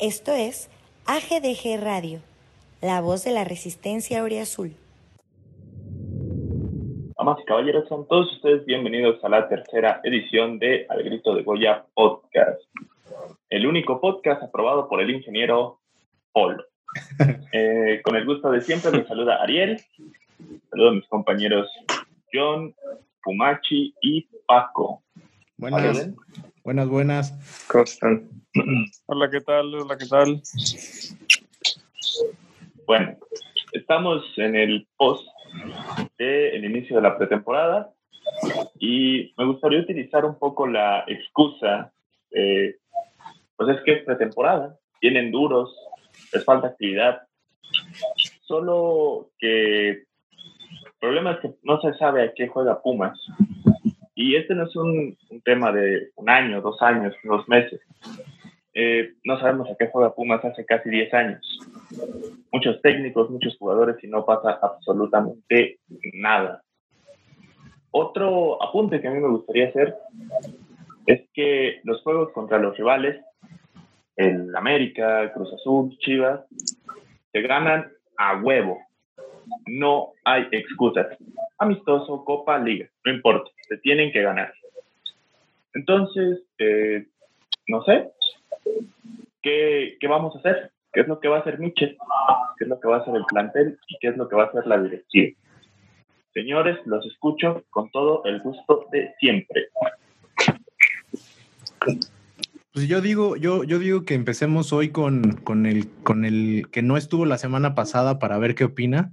Esto es AGDG Radio, la voz de la resistencia Azul. Damas y caballeros, son todos ustedes bienvenidos a la tercera edición de Al Grito de Goya Podcast, el único podcast aprobado por el ingeniero Polo. Eh, con el gusto de siempre, me saluda Ariel, saludo a mis compañeros John, Pumachi y Paco. Buenas, buenas, buenas. ¿Cómo están? Hola, ¿qué tal? Hola, ¿qué tal? Bueno, estamos en el post del inicio de la pretemporada y me gustaría utilizar un poco la excusa, pues es que es pretemporada, vienen duros, les falta actividad, solo que el problema es que no se sabe a qué juega Pumas. Y este no es un, tema de un año, dos años, dos meses. Eh, no sabemos a qué juega Pumas hace casi 10 años. Muchos técnicos, muchos jugadores y no pasa absolutamente nada. Otro apunte que a mí me gustaría hacer es que los juegos contra los rivales, el América, Cruz Azul, Chivas, se ganan a huevo. No hay excusas. Amistoso, Copa, Liga, no importa, se tienen que ganar. Entonces, eh, no sé, ¿qué, ¿qué, vamos a hacer? ¿Qué es lo que va a hacer Michel? ¿Qué es lo que va a hacer el plantel? ¿Y qué es lo que va a hacer la dirección? Señores, los escucho con todo el gusto de siempre. Pues yo digo, yo, yo digo que empecemos hoy con, con, el, con el que no estuvo la semana pasada para ver qué opina.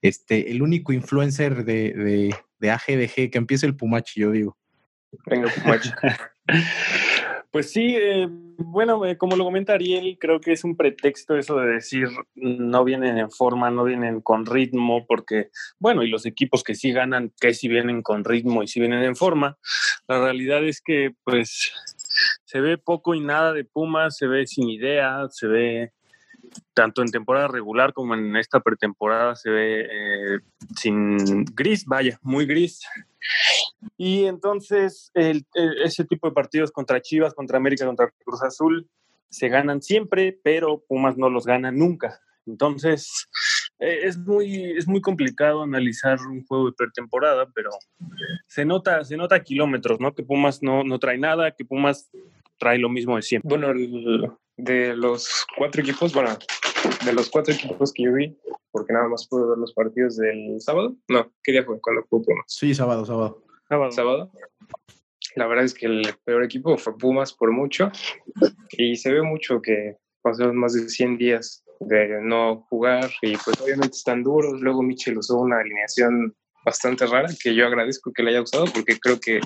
Este, el único influencer de, de, de AGDG, que empiece el Pumachi, yo digo. Venga, Pumachi. Pues sí, eh, bueno, eh, como lo comenta Ariel, creo que es un pretexto eso de decir no vienen en forma, no vienen con ritmo, porque, bueno, y los equipos que sí ganan, que sí vienen con ritmo y sí vienen en forma, la realidad es que pues se ve poco y nada de Pumas, se ve sin idea, se ve tanto en temporada regular como en esta pretemporada se ve eh, sin gris, vaya, muy gris. Y entonces el, ese tipo de partidos contra Chivas, contra América, contra Cruz Azul, se ganan siempre, pero Pumas no los gana nunca. Entonces eh, es, muy, es muy complicado analizar un juego de pretemporada, pero se nota, se nota a kilómetros, ¿no? Que Pumas no, no trae nada, que Pumas trae lo mismo de siempre. Bueno, el, de los cuatro equipos, bueno, de los cuatro equipos que yo vi, porque nada más pude ver los partidos del sábado. No, ¿qué día fue? Cuando jugó Pumas. Sí, sábado, sábado. Sábado. Sábado. La verdad es que el peor equipo fue Pumas por mucho. Y se ve mucho que pasaron más de 100 días de no jugar y pues obviamente están duros. Luego Michel usó una alineación bastante rara que yo agradezco que le haya usado porque creo que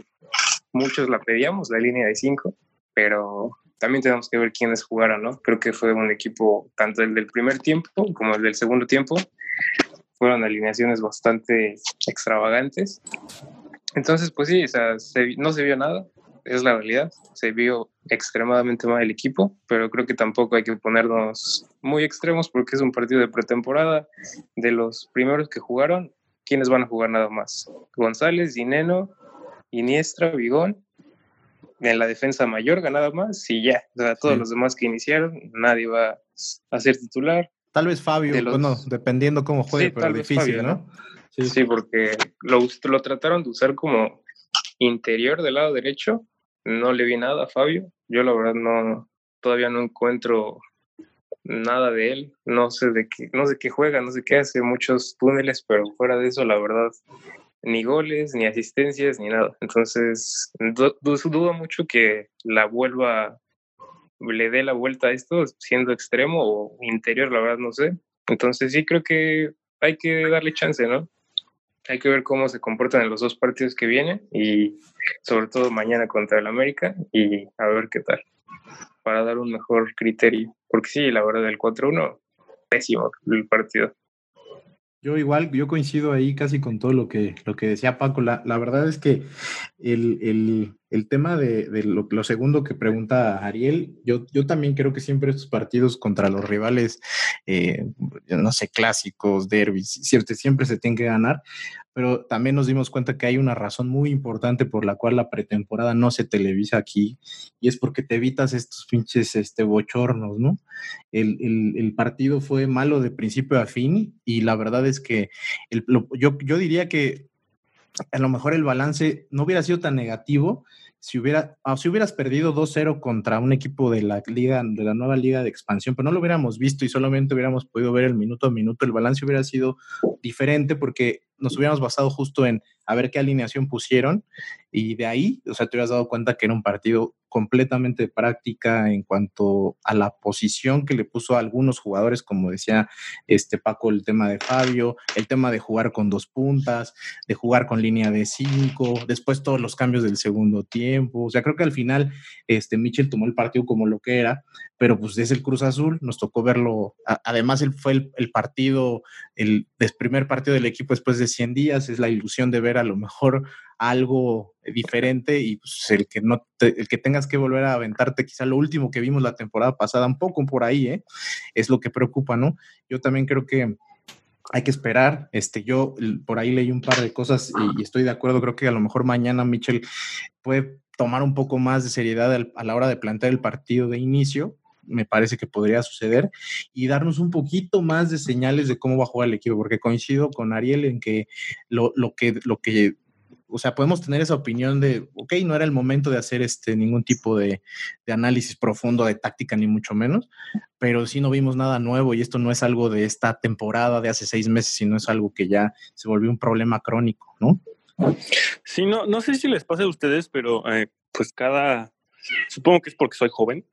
muchos la pedíamos, la línea de 5, pero también tenemos que ver quiénes jugaron, ¿no? Creo que fue un equipo, tanto el del primer tiempo como el del segundo tiempo, fueron alineaciones bastante extravagantes. Entonces, pues sí, o sea, no se vio nada, es la realidad. Se vio extremadamente mal el equipo, pero creo que tampoco hay que ponernos muy extremos porque es un partido de pretemporada. De los primeros que jugaron, ¿quiénes van a jugar nada más? González, Dineno, Iniestra, Vigón en la defensa mayor nada más y ya. O sea, todos los demás que iniciaron, nadie va a ser titular. Tal vez Fabio, bueno, dependiendo cómo juegue, pero difícil, ¿no? Sí, sí, porque lo, lo trataron de usar como interior del lado derecho. No le vi nada a Fabio. Yo la verdad no, todavía no encuentro nada de él. No sé de qué, no sé qué juega, no sé qué hace, muchos túneles, pero fuera de eso, la verdad, ni goles, ni asistencias, ni nada. Entonces, dudo mucho que la vuelva, le dé la vuelta a esto siendo extremo o interior, la verdad no sé. Entonces sí creo que hay que darle chance, ¿no? Hay que ver cómo se comportan en los dos partidos que vienen y sobre todo mañana contra el América y a ver qué tal para dar un mejor criterio. Porque sí, la verdad, del 4-1, pésimo el partido. Yo igual, yo coincido ahí casi con todo lo que, lo que decía Paco. La, la verdad es que el, el tema de, lo, segundo que pregunta Ariel, yo, yo también creo que siempre estos partidos contra los rivales, eh, no sé, clásicos, derbis, siempre se tienen que ganar, pero también nos dimos cuenta que hay una razón muy importante por la cual la pretemporada no se televisa aquí, y es porque te evitas estos pinches este, bochornos, ¿no? El, el, partido fue malo de principio a fin, y la verdad es que el, yo, yo diría que a lo mejor el balance no hubiera sido tan negativo si, hubiera, ah, si hubieras perdido 2-0 contra un equipo de la liga, de la nueva liga de expansión, pero no lo hubiéramos visto y solamente hubiéramos podido ver el minuto a minuto, el balance hubiera sido diferente porque nos hubiéramos basado justo en a ver qué alineación pusieron y de ahí, o sea, te hubieras dado cuenta que era un partido completamente práctica en cuanto a la posición que le puso a algunos jugadores, como decía este Paco, el tema de Fabio, el tema de jugar con dos puntas, de jugar con línea de cinco, después todos los cambios del segundo tiempo. O sea, creo que al final este Mitchell tomó el partido como lo que era, pero pues es el Cruz Azul, nos tocó verlo. además, él fue el, partido, el primer partido del equipo después de 100 días, es la ilusión de ver a lo mejor algo diferente y pues, el que no el que tengas que volver a aventarte quizá lo último que vimos la temporada pasada un poco por ahí ¿eh? es lo que preocupa no yo también creo que hay que esperar este yo por ahí leí un par de cosas y, estoy de acuerdo creo que a lo mejor mañana Michel puede tomar un poco más de seriedad a la hora de plantear el partido de inicio me parece que podría suceder y darnos un poquito más de señales de cómo va a jugar el equipo, porque coincido con Ariel en que lo, lo que, lo que o sea, podemos tener esa opinión de, ok, no era el momento de hacer este, ningún tipo de, análisis profundo de táctica, ni mucho menos, pero sí no vimos nada nuevo y esto no es algo de esta temporada de hace seis meses, sino es algo que ya se volvió un problema crónico, ¿no? Sí, no, no sé si les pasa a ustedes, pero eh, pues cada, supongo que es porque soy joven,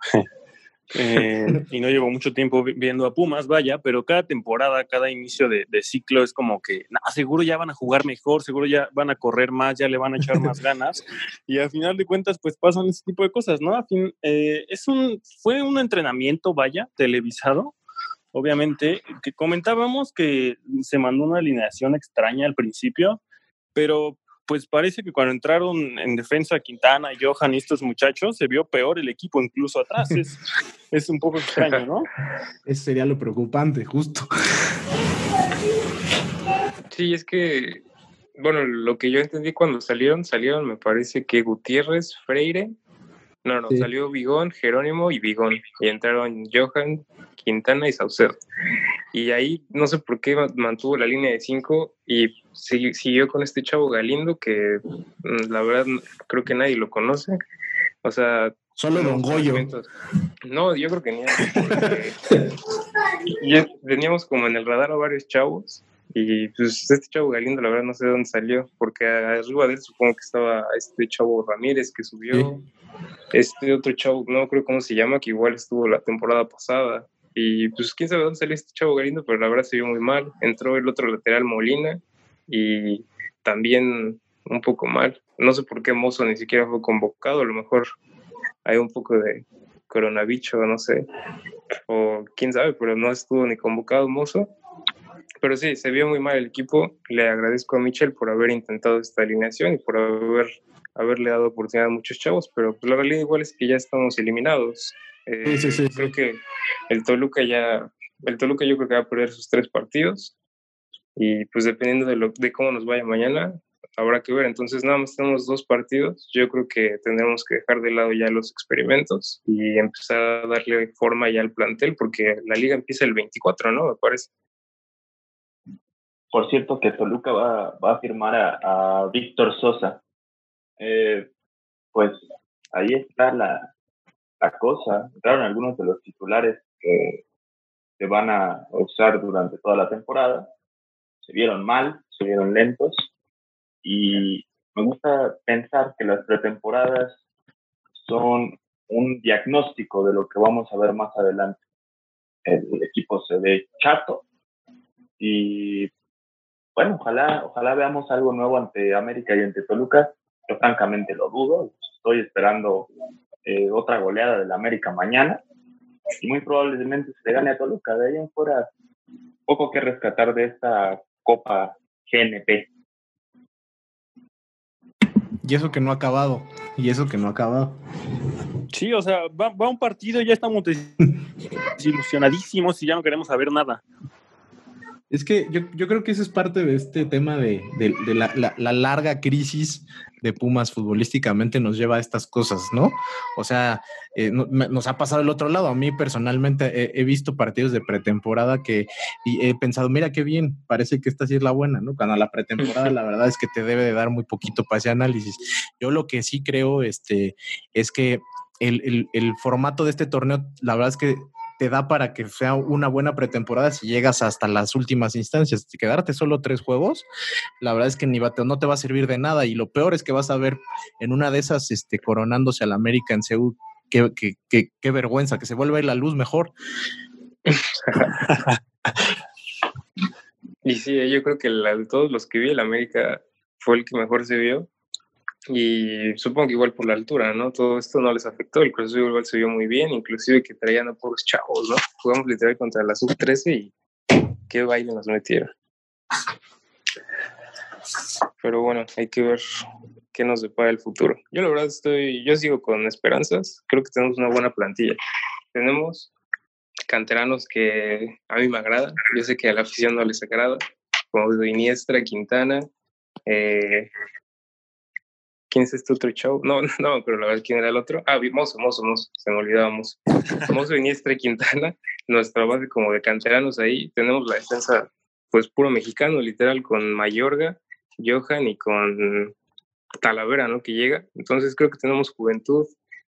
eh, y no llevo mucho tiempo viendo a Pumas, vaya, pero cada temporada, cada inicio de, ciclo es como que, seguro ya van a jugar mejor, seguro ya van a correr más, ya le van a echar más ganas, y al final de cuentas, pues pasan ese tipo de cosas, ¿no? A fin, eh, es un, fue un entrenamiento, vaya, televisado, obviamente, que comentábamos que se mandó una alineación extraña al principio, pero pues parece que cuando entraron en defensa Quintana, Johan y estos muchachos, se vio peor el equipo incluso atrás. Es, un poco extraño, ¿no? Eso sería lo preocupante, justo. Sí, es que, bueno, lo que yo entendí cuando salieron, salieron, me parece que Gutiérrez, Freire, no, no, salió Vigón, Jerónimo y Vigón. Y entraron Johan, Quintana y Saucedo. Y ahí no sé por qué mantuvo la línea de cinco y siguió con este chavo Galindo que mm, la verdad creo que nadie lo conoce. O sea... Solo Don Goyo. No, yo creo que ni. teníamos como en el radar a varios chavos y pues este chavo Galindo la verdad no sé de dónde salió porque arriba de él supongo que estaba este chavo Ramírez que subió. Este otro chavo, no creo cómo se llama, que igual estuvo la temporada pasada. Y pues quién sabe dónde salió este chavo Galindo, pero la verdad se vio muy mal. Entró el otro lateral Molina y también un poco mal. No sé por qué Mozo ni siquiera fue convocado, a lo mejor hay un poco de coronavirus, no sé, o quién sabe, pero no estuvo ni convocado Mozo. Pero sí, se vio muy mal el equipo. Le agradezco a Michel por haber intentado esta alineación y por haber, haberle dado oportunidad a muchos chavos, pero pues la realidad igual es que ya estamos eliminados. Eh, sí, sí, sí, creo que el Toluca ya, el Toluca yo creo que va a perder sus tres partidos y pues dependiendo de, cómo nos vaya mañana, habrá que ver. Entonces nada más tenemos dos partidos. Yo creo que tendremos que dejar de lado ya los experimentos y empezar a darle forma ya al plantel porque la liga empieza el 24, ¿no? Me parece. Por cierto que Toluca va, va a firmar a, Víctor Sosa. Eh, pues ahí está la, la cosa. Entraron algunos de los titulares que se van a usar durante toda la temporada. Se vieron mal, se vieron lentos y me gusta pensar que las pretemporadas son un diagnóstico de lo que vamos a ver más adelante. El equipo se ve chato y bueno, ojalá, ojalá veamos algo nuevo ante América y ante Toluca. Yo francamente lo dudo. Estoy esperando eh, otra goleada del América mañana y muy probablemente se le gane a Toluca. De ahí en fuera, poco que rescatar de esta Copa GNP. Y eso que no ha acabado. Y eso que no ha acabado. Sí, o sea, va, va un partido y ya estamos desilusionadísimos y ya no queremos saber nada. Es que yo, yo, creo que eso es parte de este tema de, de, la, la, la, larga crisis de Pumas futbolísticamente nos lleva a estas cosas, ¿no? O sea, eh, no, nos ha pasado el otro lado. A mí personalmente he, visto partidos de pretemporada que y he pensado, mira qué bien, parece que esta sí es la buena, ¿no? Cuando la pretemporada la verdad es que te debe de dar muy poquito para ese análisis. Yo lo que sí creo este, es que el, el formato de este torneo, la verdad es que te da para que sea una buena pretemporada si llegas hasta las últimas instancias. Si quedarte solo tres juegos, la verdad es que ni no te va a servir de nada. Y lo peor es que vas a ver en una de esas este, coronándose al América en Seúl. Qué, qué, vergüenza, que se vuelva a ir la luz mejor. y sí, yo creo que de todos los que vi el América fue el que mejor se vio. Y supongo que igual por la altura, ¿no? Todo esto no les afectó. El Cruz igual se vio muy bien, inclusive que traían a pocos chavos, ¿no? Jugamos literal contra la sub-13 y qué baile nos metieron. Pero bueno, hay que ver qué nos depara el futuro. Yo la verdad estoy, yo sigo con esperanzas. Creo que tenemos una buena plantilla. Tenemos canteranos que a mí me agradan. Yo sé que a la afición no les agrada, como Iniestra, Quintana, eh, ¿Quién es este otro show? No, no, pero la verdad, ¿quién era el otro? Ah, Mozo, Mozo, Mozo, se me olvidaba Mozo. Mozo Iniestra y Quintana, nuestra base como de canteranos ahí. Tenemos la defensa, pues puro mexicano, literal, con Mayorga, Johan y con Talavera, ¿no? Que llega. Entonces creo que tenemos juventud.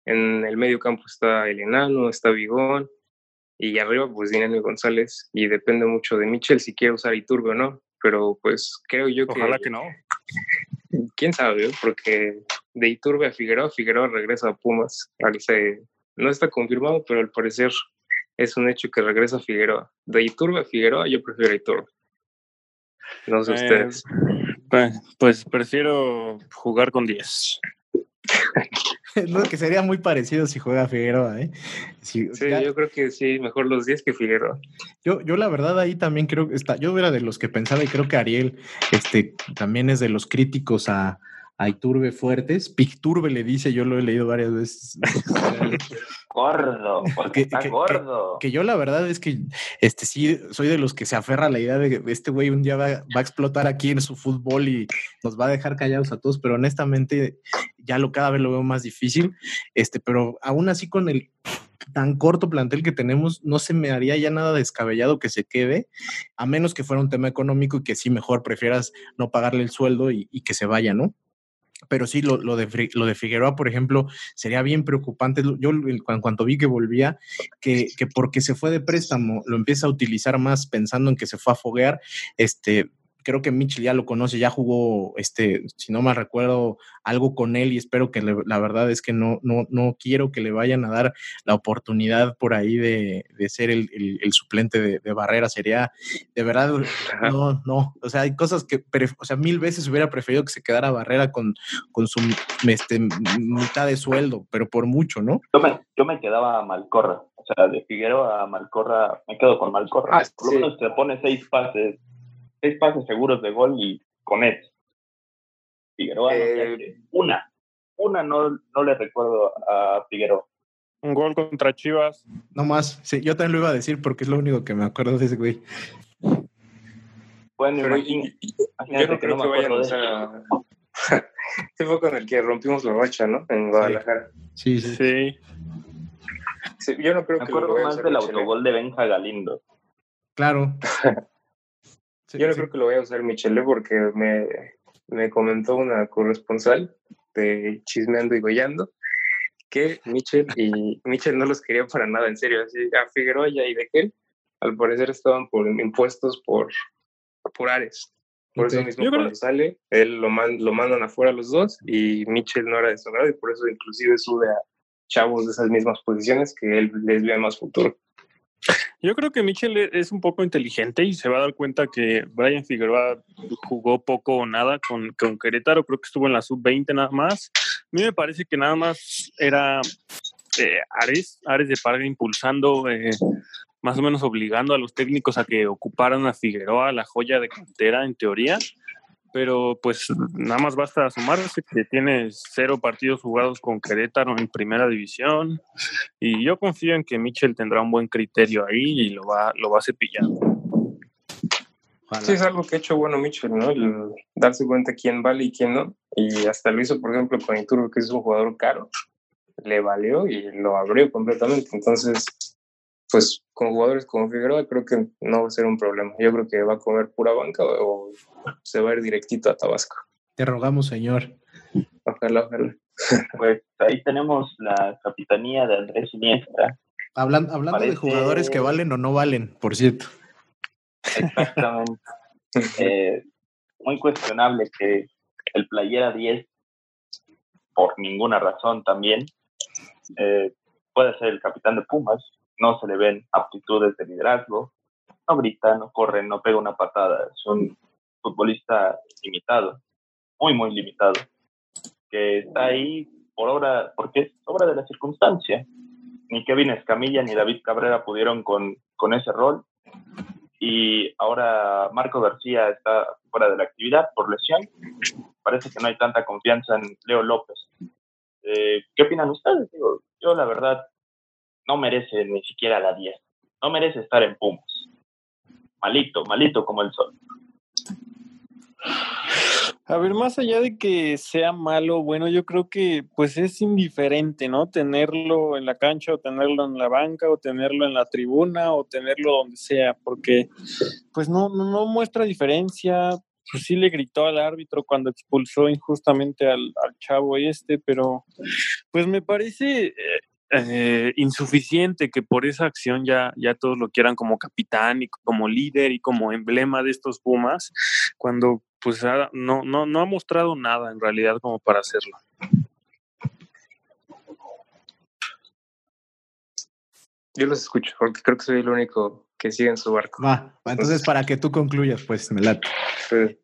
En el medio campo está el Enano, está Vigón. Y arriba, pues Dinero González. Y depende mucho de Michel si quiere usar Iturbe o no. Pero pues creo yo que. Ojalá que no quién sabe, porque de Iturbe a Figueroa, Figueroa regresa a Pumas. no está confirmado, pero al parecer es un hecho que regresa a Figueroa. De Iturbe a Figueroa, yo prefiero a Iturbe. No sé eh, ustedes. Pues, pues, prefiero jugar con 10. no, que sería muy parecido si juega Figueroa, ¿eh? Si, sí, ya, yo creo que sí, mejor los 10 que Figueroa. Yo, yo la verdad ahí también creo que está, yo era de los que pensaba y creo que Ariel este, también es de los críticos a, a Iturbe fuertes. Picturbe le dice, yo lo he leído varias veces. gordo, porque está que, gordo. Que, que, yo la verdad es que este sí soy de los que se aferra a la idea de que este güey un día va, va, a explotar aquí en su fútbol y nos va a dejar callados a todos, pero honestamente ya lo cada vez lo veo más difícil. Este, pero aún así con el tan corto plantel que tenemos, no se me haría ya nada descabellado que se quede, a menos que fuera un tema económico y que sí mejor prefieras no pagarle el sueldo y, y que se vaya, ¿no? Pero sí, lo, lo, de, lo de Figueroa, por ejemplo, sería bien preocupante. Yo en cuanto vi que volvía, que, que porque se fue de préstamo, lo empieza a utilizar más pensando en que se fue a foguear, este, creo que Mitchell ya lo conoce, ya jugó, este, si no mal recuerdo, algo con él y espero que le, la verdad es que no, no, no quiero que le vayan a dar la oportunidad por ahí de, de ser el, el, el, suplente de, de, Barrera. Sería, de verdad, no, no. O sea, hay cosas que, o sea, mil veces hubiera preferido que se quedara Barrera con, con su este, mitad de sueldo, pero por mucho, ¿no? Yo me, yo me quedaba a Malcorra. O sea, de Figueroa a Malcorra, me quedo con Malcorra. Ah, por lo menos te pone seis pases seis pases seguros de gol y con él. Figueroa, eh, no una, una no, no le recuerdo a Figueroa. Un gol contra Chivas. No más, sí, yo también lo iba a decir porque es lo único que me acuerdo de ese güey. Bueno, Pero, y, yo no creo que, no que vayan a usar. Este fue con el que rompimos la racha, ¿no? En Guadalajara. Sí, sí. sí. sí yo no creo me que. Me acuerdo más del autogol de Benja Galindo. Claro. Sí, Yo no sí. creo que lo vaya a usar Michele porque me, me comentó una corresponsal de Chismeando y Goyando que Michel y Michel no los quería para nada, en serio. Así, a Figueroa y a Idequel, al parecer estaban por impuestos por, por Ares. Por okay. eso mismo Yo cuando creo... sale, él lo, man, lo mandan afuera los dos y Michel no era de su y por eso inclusive sube a chavos de esas mismas posiciones que él les ve más futuro. Yo creo que Michel es un poco inteligente y se va a dar cuenta que Brian Figueroa jugó poco o nada con, con Querétaro, creo que estuvo en la sub-20 nada más. A mí me parece que nada más era eh, Ares, Ares de Parga impulsando, eh, más o menos obligando a los técnicos a que ocuparan a Figueroa, la joya de cantera en teoría. Pero pues nada más basta sumarse que tiene cero partidos jugados con Querétaro en primera división y yo confío en que Mitchell tendrá un buen criterio ahí y lo va, lo va a cepillar. Sí, es algo que ha hecho bueno Mitchell, ¿no? El darse cuenta quién vale y quién no. Y hasta lo hizo, por ejemplo, con Iturbe, que es un jugador caro. Le valió y lo abrió completamente. Entonces, pues con jugadores como Figueroa creo que no va a ser un problema. Yo creo que va a comer pura banca o, se va a ir directito a Tabasco. Te rogamos, señor. Ojalá, ojalá. Pues ahí tenemos la capitanía de Andrés Iniesta. hablando de jugadores que valen o no valen, por cierto. Exactamente. Eh, muy cuestionable que el playera 10, por ninguna razón también, eh, puede ser el capitán de Pumas. No se le ven aptitudes de liderazgo. No grita, no corre, no pega una patada. Es un futbolista limitado, muy, muy limitado, que está ahí por obra, porque es obra de la circunstancia. Ni Kevin Escamilla ni David Cabrera pudieron con, con ese rol y ahora Marco García está fuera de la actividad por lesión. Parece que no hay tanta confianza en Leo López. Eh, ¿Qué opinan ustedes? yo la verdad no merece ni siquiera la 10. No merece estar en Pumas. Malito, malito como el sol. A ver, más allá de que sea malo, bueno, yo creo que pues es indiferente, ¿no? Tenerlo en la cancha o tenerlo en la banca o tenerlo en la tribuna o tenerlo donde sea, porque pues no, no, muestra diferencia. Pues sí le gritó al árbitro cuando expulsó injustamente al, al chavo este, pero pues me parece eh, insuficiente que por esa acción ya, ya todos lo quieran como capitán y como líder y como emblema de estos Pumas, cuando pues no, no, no ha mostrado nada en realidad como para hacerlo. Yo los escucho, porque creo que soy el único que sigue en su barco. Va, entonces para que tú concluyas, pues me late.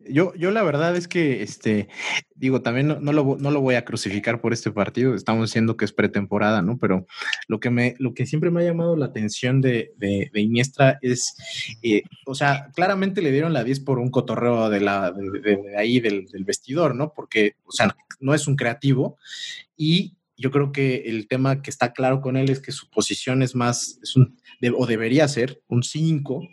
Yo, yo la verdad es que, este, digo, también no, lo, no, lo, voy a crucificar por este partido, estamos diciendo que es pretemporada, ¿no? Pero lo que, me, lo que siempre me ha llamado la atención de, de, Iniestra es, eh, o sea, claramente le dieron la 10 por un cotorreo de, la, de, ahí del, del vestidor, ¿no? Porque, o sea, no es un creativo y yo creo que el tema que está claro con él es que su posición es más, es un, o debería ser, un 5,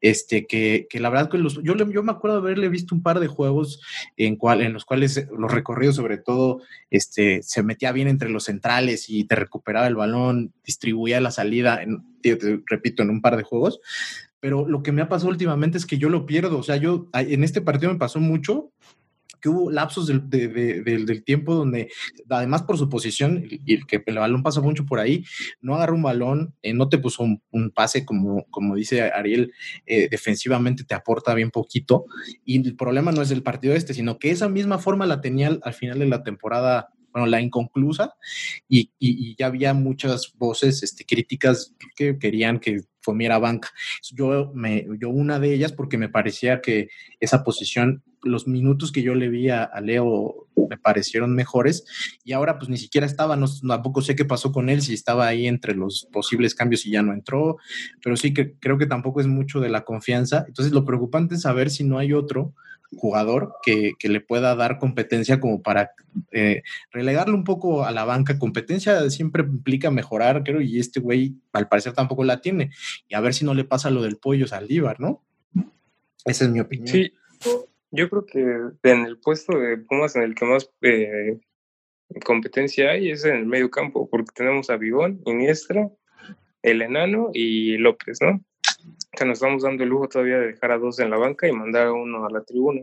este, que, que, la verdad que los, yo, yo me acuerdo haberle visto un par de juegos en, cual, en los cuales los recorridos sobre todo este, se metía bien entre los centrales y te recuperaba el balón, distribuía la salida, en, repito, en un par de juegos, pero lo que me ha pasado últimamente es que yo lo pierdo, o sea, yo en este partido me pasó mucho que hubo lapsos del, del, tiempo donde, además por su posición, y que el balón pasó mucho por ahí, no agarró un balón, eh, no te puso un, pase, como, como dice Ariel, eh, defensivamente te aporta bien poquito. Y el problema no es el partido este, sino que esa misma forma la tenía al final de la temporada bueno, la inconclusa, y, y, ya había muchas voces este, críticas que querían que comiera banca. Yo, me, yo una de ellas porque me parecía que esa posición los minutos que yo le vi a, Leo me parecieron mejores y ahora pues ni siquiera estaba, no, tampoco sé qué pasó con él, si estaba ahí entre los posibles cambios y ya no entró, pero sí que creo que tampoco es mucho de la confianza. Entonces lo preocupante es saber si no hay otro jugador que, le pueda dar competencia como para eh, relegarle un poco a la banca. Competencia siempre implica mejorar, creo, y este güey al parecer tampoco la tiene. Y a ver si no le pasa lo del pollo Saldívar, ¿no? Esa es mi opinión. Sí, yo creo que en el puesto de Pumas en el que más eh, competencia hay es en el medio campo, porque tenemos a Bigón, Iniestra, el Enano y López, ¿no? Sea, nos estamos dando el lujo todavía de dejar a dos en la banca y mandar a uno a la tribuna.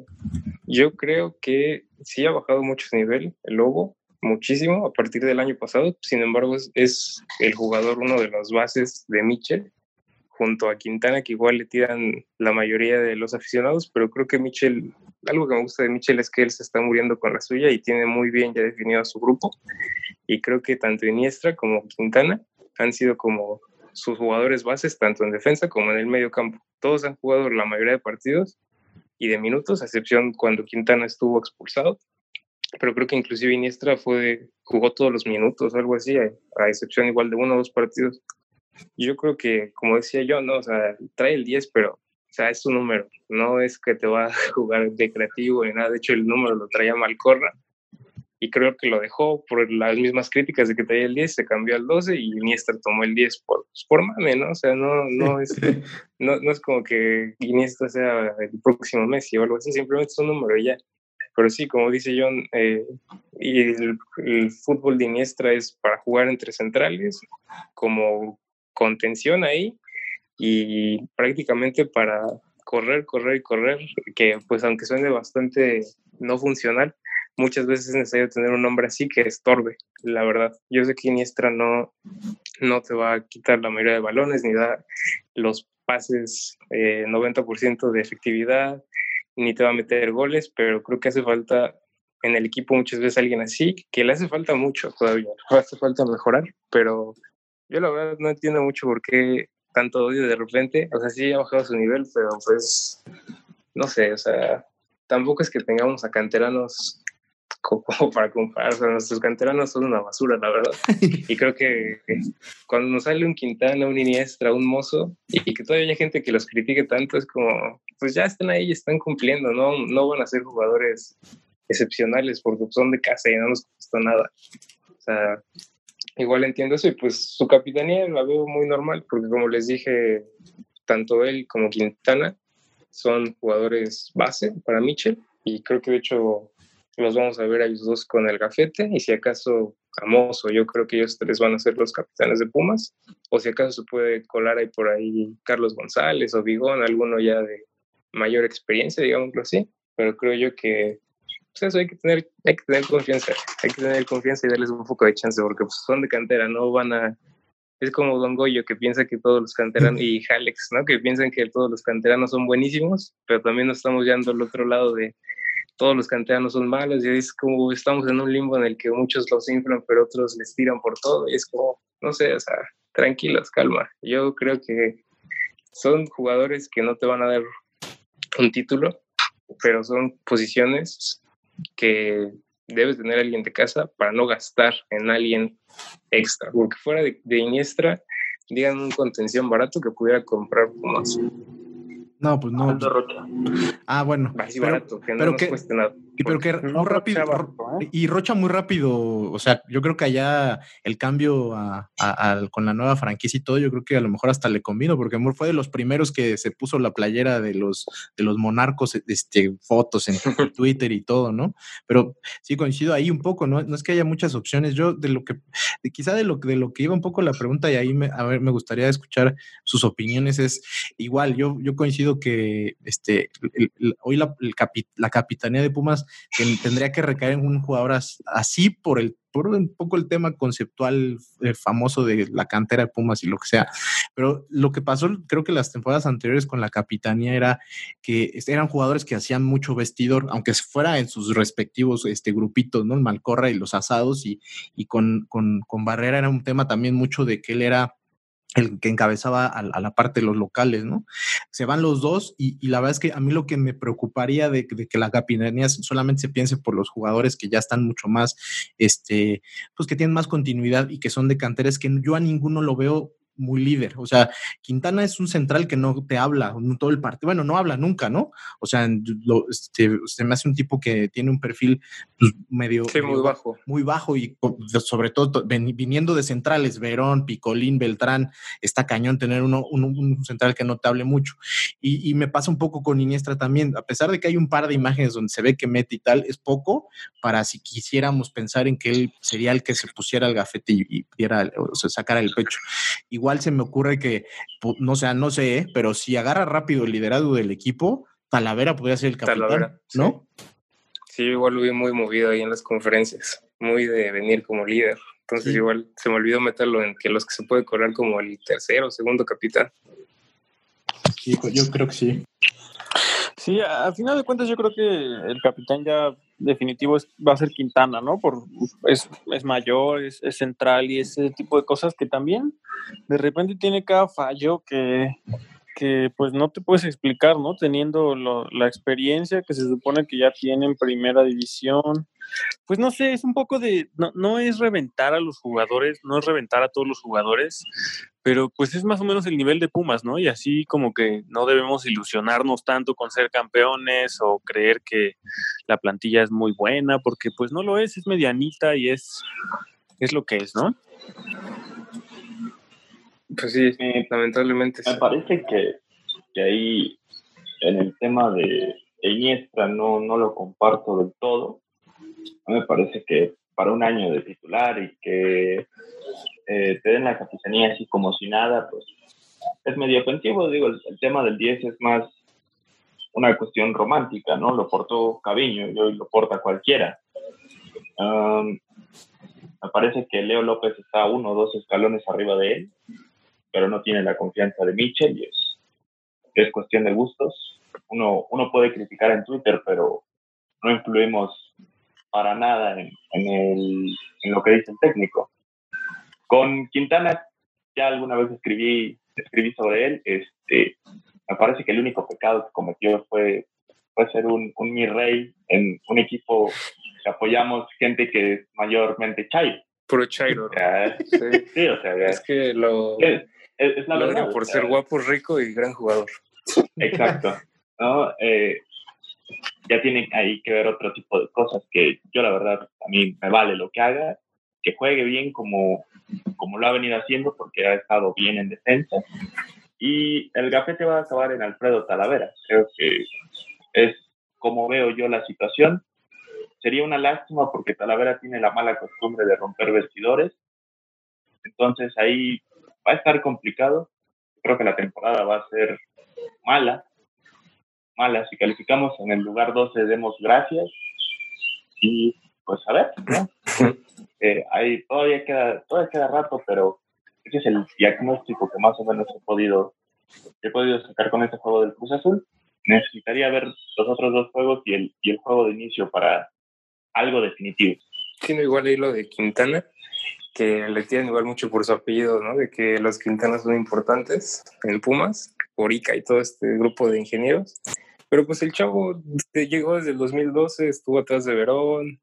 Yo creo que sí ha bajado mucho su nivel el Lobo, muchísimo a partir del año pasado. Sin embargo, es, es el jugador, uno de las bases de Michel junto a Quintana, que igual le tiran la mayoría de los aficionados, pero creo que Michel, algo que me gusta de Michel es que él se está muriendo con la suya y tiene muy bien ya definido a su grupo. Y creo que tanto Iniestra como Quintana han sido como sus jugadores bases, tanto en defensa como en el medio campo. Todos han jugado la mayoría de partidos y de minutos, a excepción cuando Quintana estuvo expulsado. Pero creo que inclusive Iniestra fue, jugó todos los minutos, algo así, a, a excepción igual de uno o dos partidos yo creo que, como decía yo, no, o sea, trae el 10, pero O sea, es un número, no es que te va a jugar de creativo ni nada. De hecho, el número lo traía Malcorra y creo que lo dejó por las mismas críticas de que traía el 10, se cambió al 12 y Iniesta tomó el 10 por, pues, por mame, ¿no? O sea, no, no, es, no, no es como que Iniesta sea el próximo Messi o algo así, simplemente es un número ya. Pero sí, como dice John, eh, y el, el, fútbol de Iniesta es para jugar entre centrales, como contención ahí, y prácticamente para correr, correr y correr, que pues aunque suene bastante no funcional, muchas veces es necesario tener un hombre así que estorbe, la verdad. Yo sé que Iniestra no, no te va a quitar la mayoría de balones ni da los pases eh, 90% de efectividad, ni te va a meter goles, pero creo que hace falta en el equipo muchas veces alguien así, que le hace falta mucho todavía, hace falta mejorar, pero yo la verdad no entiendo mucho por qué tanto odio de repente, o sea, sí ha bajado su nivel, pero pues, no sé, o sea, tampoco es que tengamos a canteranos como para comparar, o sea, nuestros canteranos son una basura, la verdad. Y creo que cuando nos sale un Quintana, un Iniestra, un Mozo, y que todavía hay gente que los critique tanto, es como, pues ya están ahí, están cumpliendo, no, no van a ser jugadores excepcionales porque son de casa y no nos costó nada. O sea, igual entiendo eso y pues su capitanía la veo muy normal porque como les dije, tanto él como Quintana son jugadores base para Mitchell y creo que de hecho los vamos a ver a ellos dos con el gafete y si acaso a Mozo, yo creo que ellos tres van a ser los capitanes de Pumas o si acaso se puede colar ahí por ahí Carlos González o Vigón, alguno ya de mayor experiencia, digámoslo así, pero creo yo que pues eso hay que tener, hay que tener confianza, hay que tener confianza y darles un poco de chance porque pues, son de cantera, no van a es como Don Goyo que piensa que todos los canteranos y Jalex, ¿no? Que piensan que todos los canteranos son buenísimos, pero también nos estamos yendo al otro lado de todos los canteranos son malos y es como estamos en un limbo en el que muchos los inflan, pero otros les tiran por todo y es como, no sé, o sea, tranquilos, calma. Yo creo que son jugadores que no te van a dar un título, pero son posiciones que debes tener alguien de casa para no gastar en alguien extra, porque fuera de, de Iniestra, digan un contención barato que pudiera comprar más. No, pues no. Rocha. Ah, bueno. Así pero, barato, que no pero nos que, cueste nada. Y, pero que no muy rápido. ¿eh? Y Rocha muy rápido. O sea, yo creo que allá el cambio a, a, a, con la nueva franquicia y todo, yo creo que a lo mejor hasta le convino, porque fue de los primeros que se puso la playera de los, de los monarcos, este, fotos en Twitter y todo, ¿no? Pero sí coincido ahí un poco, ¿no? No es que haya muchas opciones. Yo, de lo que, de, quizá de lo, de lo que iba un poco la pregunta, y ahí me, a ver, me gustaría escuchar sus opiniones, es igual, yo, yo coincido que este, el, el, hoy la, el capi, la, capitanía de Pumas que tendría que recaer en un jugador así por el por un poco el tema conceptual eh, famoso de la cantera de Pumas y lo que sea. Pero lo que pasó, creo que las temporadas anteriores con la capitanía era que eran jugadores que hacían mucho vestidor, aunque fuera en sus respectivos este, grupitos, ¿no? El Malcorra y los asados, y, y con, con, con Barrera era un tema también mucho de que él era el que encabezaba a, a, la parte de los locales, ¿no? Se van los dos y, la verdad es que a mí lo que me preocuparía de, de, que la capitanía solamente se piense por los jugadores que ya están mucho más, este, pues que tienen más continuidad y que son de canteres, que yo a ninguno lo veo muy líder. O sea, Quintana es un central que no te habla todo el partido. Bueno, no habla nunca, ¿no? O sea, lo, este, se me hace un tipo que tiene un perfil pues, medio, sí, medio, muy bajo. Muy bajo y sobre todo viniendo de centrales, Verón, Picolín, Beltrán, está cañón tener uno, un, un, central que no te hable mucho. Y, y, me pasa un poco con Iniestra también, a pesar de que hay un par de imágenes donde se ve que mete y tal, es poco para si quisiéramos pensar en que él sería el que se pusiera el gafete y, y diera, o sea, sacara el pecho. Igual igual se me ocurre que, no sea, no sé, pero si agarra rápido el liderazgo del equipo, Talavera podría ser el capitán, Talavera, ¿no? Sí. sí, igual lo vi muy movido ahí en las conferencias, muy de venir como líder. Entonces sí. igual se me olvidó meterlo en que los que se puede correr como el tercero o segundo capitán. Sí, yo creo que sí. Sí, a final de cuentas yo creo que el capitán ya definitivo es, va a ser Quintana, ¿no? Por, es, es mayor, es, es, central y ese tipo de cosas que también de repente tiene cada fallo que, que pues no te puedes explicar, ¿no? Teniendo la experiencia que se supone que ya tiene en primera división. Pues no sé, es un poco de, no, no es reventar a los jugadores, no es reventar a todos los jugadores, pero pues es más o menos el nivel de Pumas, ¿no? Y así como que no debemos ilusionarnos tanto con ser campeones o creer que la plantilla es muy buena, porque pues no lo es, es medianita y es, es lo que es, ¿no? Pues sí, lamentablemente. Me parece que, que, ahí en el tema de Iniestra no, no lo comparto del todo. Me parece que para un año de titular y que eh, te den la capitanía así como si nada, pues es medio ofensivo. Digo, el, tema del 10 es más una cuestión romántica, ¿no? Lo portó Caviño y hoy lo porta cualquiera. me parece que Leo López está uno o dos escalones arriba de él pero no tiene la confianza de Mitchell y es, es cuestión de gustos. Uno, uno puede criticar en Twitter, pero no influimos para nada en, en, el, lo que dice el técnico. Con Quintana ya alguna vez escribí, escribí sobre él. Este, me parece que el único pecado que cometió fue, fue ser un, un mi rey en un equipo que apoyamos gente que es mayormente Chairo. Puro Chairo. sí. o sea, es que lo es, la verdad. Por ser guapo, rico y gran jugador. Exacto. ¿no? Eh, ya tienen ahí que ver otro tipo de cosas que yo la verdad a mí me vale lo que haga, que juegue bien como, como lo ha venido haciendo porque ha estado bien en defensa. Y el gafete va a acabar en Alfredo Talavera. Creo que es como veo yo la situación. Sería una lástima porque Talavera tiene la mala costumbre de romper vestidores. Entonces ahí va a estar complicado. Creo que la temporada va a ser mala, mala. Si calificamos en el lugar 12, demos gracias. Y pues a ver, ¿no? eh, ahí todavía queda, todavía queda rato, pero ese es el diagnóstico que más o menos he podido, he podido sacar con este juego del Cruz Azul. Necesitaría ver los otros dos juegos y el, y el juego de inicio para algo definitivo. Tiene igual ahí lo de Quintana que le tienen igual mucho por su apellido, ¿no? De que los Quintanas son importantes en Pumas, por Ica y todo este grupo de ingenieros. Pero pues el chavo llegó desde el 2012, estuvo atrás de Verón,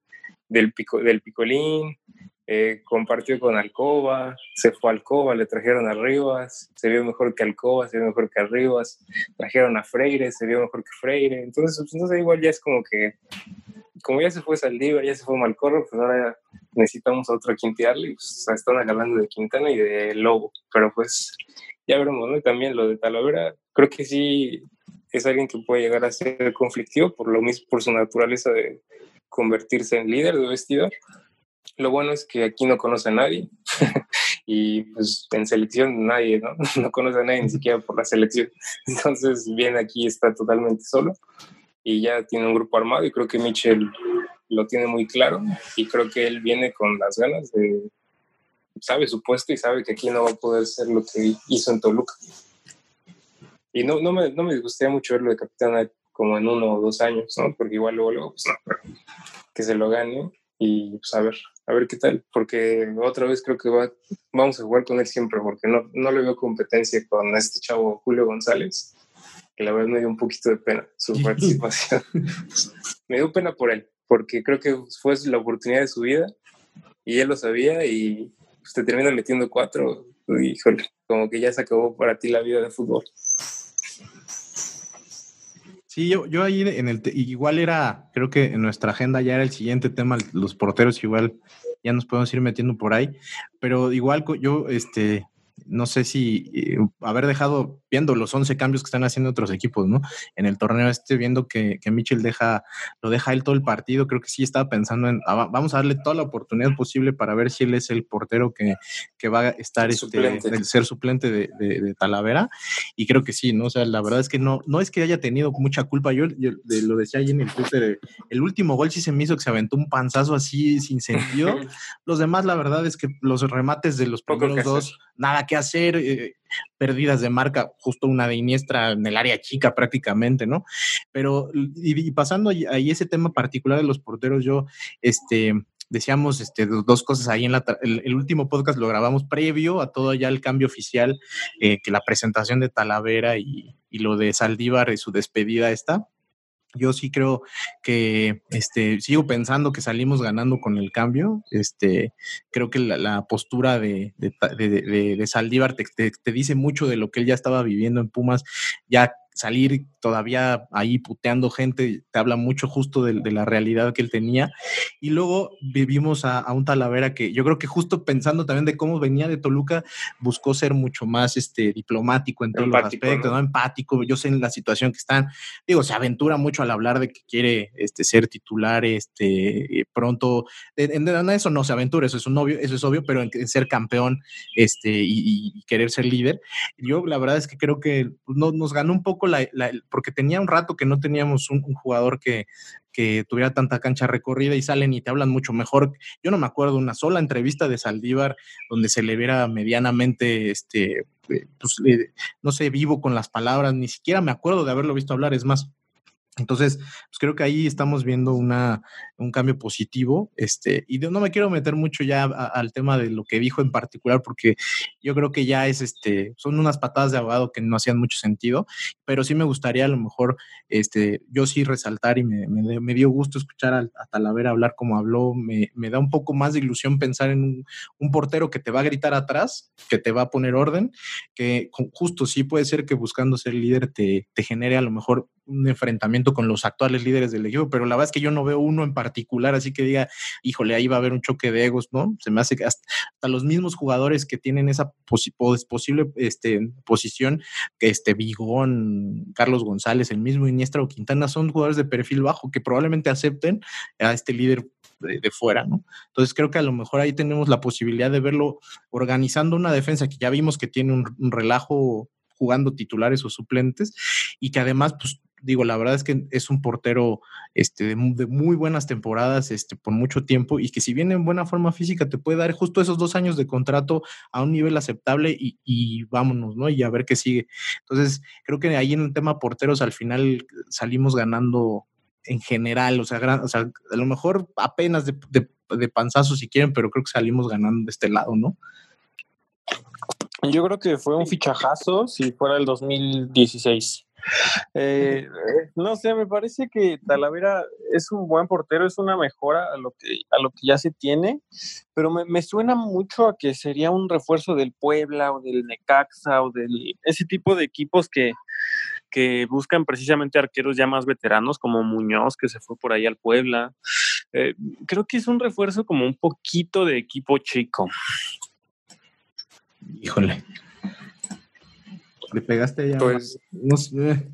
del, Pico, del Picolín, eh, compartió con Alcoba, se fue a Alcoba, le trajeron a Rivas, se vio mejor que Alcoba, se vio mejor que Rivas, trajeron a Freire, se vio mejor que Freire. Entonces, pues, sé, igual ya es como que como ya se fue Saldívar, ya se fue Malcorro, pues ahora necesitamos otro quintearle pues están hablando de Quintana y de Lobo, pero pues ya veremos, ¿no? También lo de Talavera, creo que sí es alguien que puede llegar a ser conflictivo por lo mismo, por su naturaleza de convertirse en líder de vestidor. Lo bueno es que aquí no conoce a nadie y pues en selección nadie, ¿no? No conoce a nadie ni siquiera por la selección. Entonces, bien, aquí está totalmente solo y ya tiene un grupo armado y creo que Michel lo tiene muy claro y creo que él viene con las ganas de, sabe su puesto y sabe que aquí no va a poder ser lo que hizo en Toluca. Y no, no, me, no me gustaría mucho verlo de capitán como en uno o dos años, ¿no? Porque igual luego, luego pues no, que se lo gane y pues a ver, a ver qué tal, porque otra vez creo que va, vamos a jugar con él siempre, porque no, no le veo competencia con este chavo Julio González que la verdad me dio un poquito de pena su participación. me dio pena por él, porque creo que fue la oportunidad de su vida y él lo sabía y pues, te termina metiendo cuatro. Y como que ya se acabó para ti la vida de fútbol. Sí, yo, yo ahí en el igual era, creo que en nuestra agenda ya era el siguiente tema, los porteros igual ya nos podemos ir metiendo por ahí, pero igual yo este no sé si eh, haber dejado viendo los 11 cambios que están haciendo otros equipos, ¿no? En el torneo este, viendo que, que Mitchell deja, lo deja él todo el partido, creo que sí estaba pensando en, vamos a darle toda la oportunidad posible para ver si él es el portero que, que va a estar, este, el ser suplente de, de, Talavera, y creo que sí, ¿no? O sea, la verdad es que no, no es que haya tenido mucha culpa, yo, lo decía ahí en el Twitter, el último gol sí se me hizo que se aventó un panzazo así sin sentido, los demás la verdad es que los remates de los primeros dos, nada que hacer, eh, pérdidas de marca, justo una de Iniestra en el área chica prácticamente, ¿no? Pero, y, pasando ahí ese tema particular de los porteros, yo, este, decíamos este, dos cosas ahí en la, el, último podcast lo grabamos previo a todo ya el cambio oficial, eh, que la presentación de Talavera y, y lo de Saldívar y su despedida está yo sí creo que este, sigo pensando que salimos ganando con el cambio. Este, creo que la, postura de, de, Saldívar te, te, dice mucho de lo que él ya estaba viviendo en Pumas, ya salir todavía ahí puteando gente, te habla mucho justo de, la realidad que él tenía. Y luego vivimos a, un Talavera que yo creo que justo pensando también de cómo venía de Toluca, buscó ser mucho más este, diplomático en todos los aspectos, ¿no? empático. Yo sé en la situación que están, digo, se aventura mucho al hablar de que quiere este, ser titular este, pronto. En, eso no se aventura, eso es, un obvio, eso es obvio, pero en, ser campeón este, y, querer ser líder. Yo la verdad es que creo que no, nos ganó un poco la, porque tenía un rato que no teníamos un, jugador que, que, tuviera tanta cancha recorrida y salen y te hablan mucho mejor. Yo no me acuerdo una sola entrevista de Saldívar donde se le viera medianamente, este, eh, pues, eh, no sé, vivo con las palabras, ni siquiera me acuerdo de haberlo visto hablar, es más, entonces, pues creo que ahí estamos viendo una, un cambio positivo. Este, y no me quiero meter mucho ya al tema de lo que dijo en particular, porque yo creo que ya es este, son unas patadas de abogado que no hacían mucho sentido, pero sí me gustaría a lo mejor, este, yo sí resaltar y me, dio gusto escuchar a, Talavera hablar como habló, me, me, da un poco más de ilusión pensar en un, portero que te va a gritar atrás, que te va a poner orden, que justo sí puede ser que buscando ser líder te, te genere a lo mejor un enfrentamiento con los actuales líderes del equipo, pero la verdad es que yo no veo uno en particular, así que diga, híjole, ahí va a haber un choque de egos, ¿no? Se me hace que hasta, los mismos jugadores que tienen esa posible este, posición, que este Vigón, Carlos González, el mismo Iniestra o Quintana, son jugadores de perfil bajo que probablemente acepten a este líder de, fuera, ¿no? Entonces creo que a lo mejor ahí tenemos la posibilidad de verlo organizando una defensa que ya vimos que tiene un relajo jugando titulares o suplentes y que además, pues digo, la verdad es que es un portero este, de, muy buenas temporadas este, por mucho tiempo y que si viene en buena forma física te puede dar justo esos dos años de contrato a un nivel aceptable y, vámonos, ¿no? Y a ver qué sigue. Entonces, creo que ahí en el tema porteros al final salimos ganando en general, o sea, o sea a lo mejor apenas de, de, de panzazo si quieren, pero creo que salimos ganando de este lado, ¿no? Yo creo que fue un fichajazo si fuera el 2016. Eh, no sé, me parece que Talavera es un buen portero, es una mejora a lo que, a lo que ya se tiene, pero me, suena mucho a que sería un refuerzo del Puebla o del Necaxa o del ese tipo de equipos que, que buscan precisamente arqueros ya más veteranos como Muñoz, que se fue por ahí al Puebla. Eh, creo que es un refuerzo como un poquito de equipo chico. Híjole. Le pegaste ya. Pues. No sé.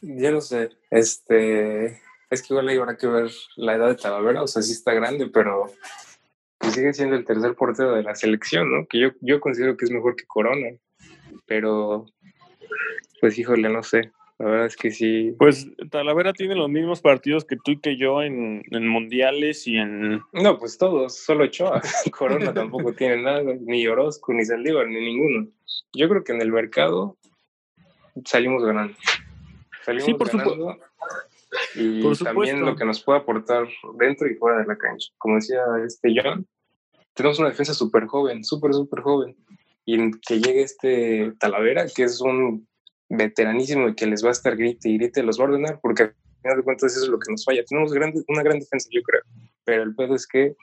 Ya no sé. Este. Es que igual habrá que ver la edad de Talavera. O sea, sí está grande, pero sigue siendo el tercer portero de la selección, ¿no? Que yo, yo considero que es mejor que Corona. Pero. Pues híjole, no sé. La verdad es que sí. Pues Talavera tiene los mismos partidos que tú y que yo en, mundiales y en. No, pues todos, solo Ochoa. Corona tampoco tiene nada, ni Orozco, ni Saldívar, ni ninguno. Yo creo que en el mercado salimos ganando. Salimos sí, por ganando. Y también lo que nos puede aportar dentro y fuera de la cancha. Como decía este John, tenemos una defensa súper joven, súper, súper joven. Y que llegue este Talavera, que es un veteranísimo y que les va a estar grite y grite, los va a ordenar, porque al final de cuentas eso es lo que nos falla. Tenemos una gran defensa, yo creo, pero el pedo es que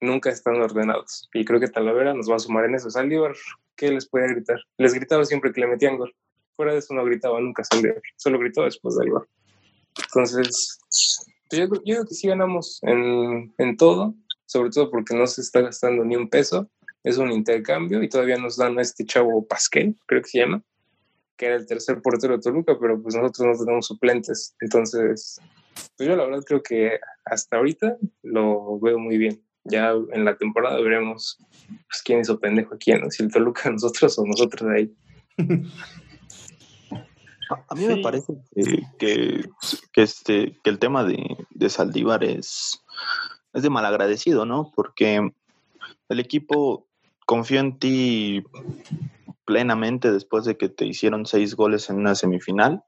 nunca están ordenados. Y creo que Talavera nos va a sumar en eso. Saldívar, ¿qué les puede gritar? Les gritaba siempre que le metían gol. Fuera de eso no gritaba nunca Saldívar, solo gritó después del gol. Entonces, pues yo, creo que sí ganamos en, en todo, sobre todo porque no se está gastando ni un peso. Es un intercambio y todavía nos dan a este chavo Pasquel, creo que se llama, que era el tercer portero de Toluca, pero pues nosotros no tenemos suplentes. Entonces, pues yo la verdad creo que hasta ahorita lo veo muy bien. Ya en la temporada veremos pues, quién hizo pendejo a quién, si el Toluca nosotros o nosotros de ahí. A mí me parece que, este, que el tema de, de Saldívar es, es de malagradecido, ¿no? Porque el equipo confió en ti plenamente después de que te hicieron seis goles en una semifinal,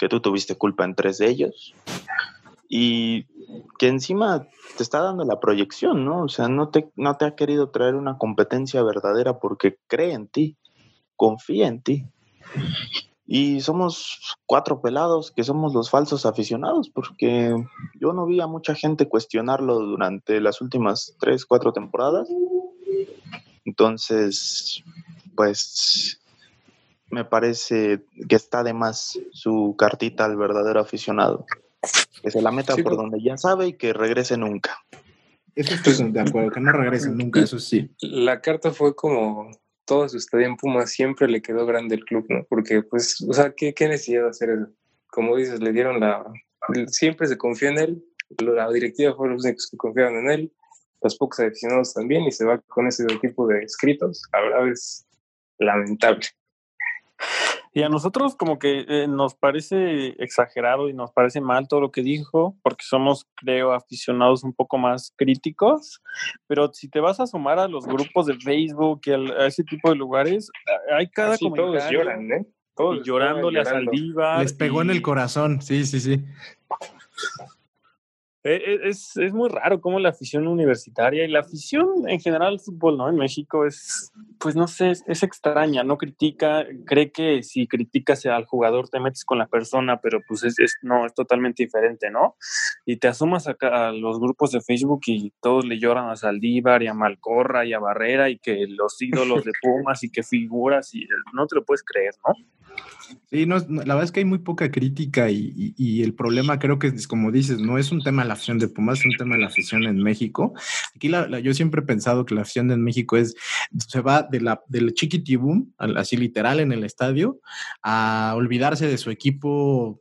que tú tuviste culpa en tres de ellos. y que encima te está dando la proyección, ¿no? O sea, no te, no te ha querido traer una competencia verdadera porque cree en ti, confía en ti. Y somos cuatro pelados que somos los falsos aficionados, porque yo no vi a mucha gente cuestionarlo durante las últimas tres, cuatro temporadas. Entonces, pues me parece que está de más su cartita al verdadero aficionado. Que se la meta por donde ya sabe y que regrese nunca. Eso estoy de acuerdo, que no regrese nunca, eso sí. La carta fue como todo su estadio en Puma siempre le quedó grande el club, ¿no? Porque, pues, o sea, ¿qué, qué necesidad de hacer eso? Como dices, le dieron la... Siempre se confió en él, la directiva fue los únicos que confiaron en él, los pocos aficionados también, y se va con ese tipo de escritos. La verdad es lamentable. Y a nosotros como que eh, nos parece exagerado y nos parece mal todo lo que dijo, porque somos, creo, aficionados un poco más críticos, pero si te vas a sumar a los grupos de Facebook y a, ese tipo de lugares, hay cada Así comentario. todos lloran, ¿eh? Todos y llorándole a. Saldívar. Les pegó en el corazón, sí, sí, sí. Eh, eh, Es, es muy raro cómo la afición universitaria y la afición en general al fútbol, ¿no? En México es, pues no sé, es, es extraña, no critica, cree que si criticas al jugador te metes con la persona, pero pues es, es- no, es totalmente diferente, ¿no? Y te asomas acá a los grupos de Facebook y todos le lloran a Saldívar y a Malcorra y a Barrera y que los ídolos de Pumas y que figuras y no te lo puedes creer, ¿no? Sí, no, la verdad es que hay muy poca crítica y, y- y el problema creo que es como dices, no es un tema la afición de Pumas, es un tema de la afición en México. Aquí la- la- yo siempre he pensado que la afición en México es, se va de la, del chiquitibum, así literal en el estadio, a olvidarse de su equipo,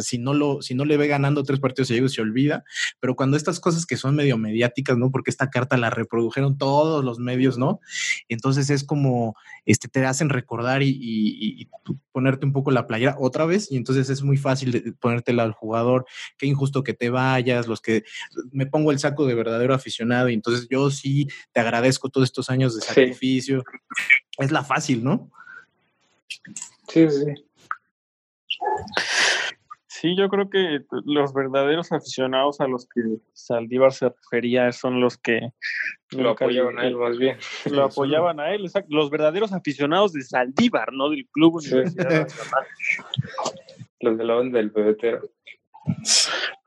si no, lo, si no le ve ganando tres partidos seguidos se olvida, pero cuando estas cosas que son medio mediáticas, ¿no? Porque esta carta la reprodujeron todos los medios, ¿no? Entonces es como, este, te hacen recordar y, y- y tú ponerte un poco la playera otra vez y entonces es muy fácil ponértela al jugador, qué injusto que te vayas, los que me pongo el saco de verdadero aficionado y entonces yo sí te agradezco todos estos años de Sí. sacrificio. Es la fácil, ¿no? Sí, sí. Sí, yo creo que los verdaderos aficionados a los que Saldívar se refería son los que Lo apoyaban a él más bien. Lo apoyaban a él, exacto. Los verdaderos aficionados de Saldívar, no del Club Sí. Universidad Nacional. Los de la banda del pebetero.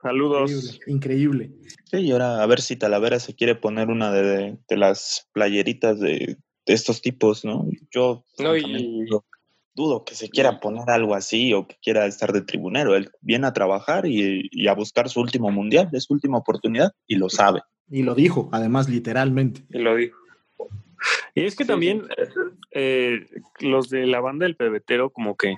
Saludos. Increíble. increíble. Sí, y ahora a ver si Talavera se quiere poner una de, de las playeritas de, de estos tipos, ¿no? Yo No, y- dudo, que se quiera poner algo así o que quiera estar de tribunero. Él viene a trabajar y, y a buscar su último mundial, es su última oportunidad y lo sabe. Y lo dijo, además, literalmente. Y lo dijo. Y es que Sí, también eh, los de la banda del pebetero como que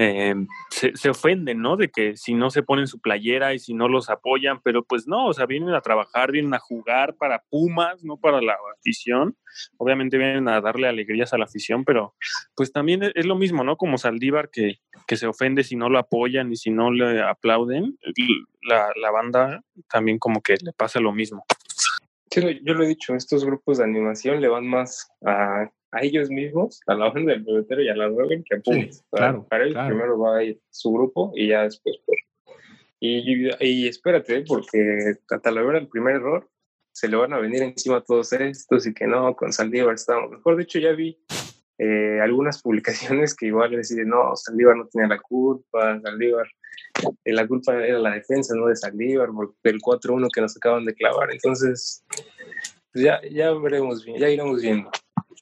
eh, se, se ofenden, ¿no? De que si no se ponen su playera y si no los apoyan, pero pues no, o sea, vienen a trabajar, vienen a jugar para Pumas, no para la afición. Obviamente vienen a darle alegrías a la afición, pero pues también es, es lo mismo, ¿no? Como Saldívar que, que se ofende si no lo apoyan y si no le aplauden, la, la banda también como que le pasa lo mismo. Sí, yo lo he dicho, estos grupos de animación le van más a, a ellos mismos, a la banda del pebetero y a la Robin que a Pumas. Para- claro, Para ellos claro. primero va a ir su grupo y ya después pues. Y, y espérate, porque a Talavera el primer error se le van a venir encima todos estos y que no, con Saldívar estamos mejor. De hecho, ya vi eh, algunas publicaciones que igual deciden, no, Saldívar no tenía la culpa, Saldívar, eh, la culpa era la defensa, no de Saldívar, del 4-1 que nos acaban de clavar. Entonces, pues ya, ya veremos bien, ya iremos viendo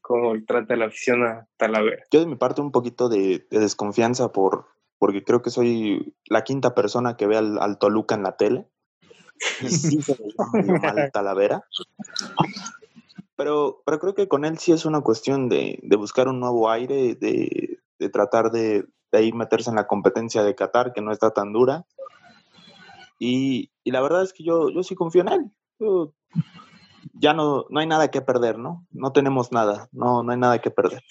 cómo trata la afición a Talavera. Yo de mi parte un poquito de, de desconfianza por porque creo que soy la quinta persona que ve al, al Toluca en la tele. Y sí se me llama mal Talavera. Pero, pero creo que con él sí es una cuestión de, de buscar un nuevo aire, de, de tratar de, de ahí meterse en la competencia de Qatar, que no está tan dura. Y, y la verdad es que yo, yo sí confío en él. Yo- ya no, no hay nada que perder, ¿no? No tenemos nada, no, no hay nada que perder.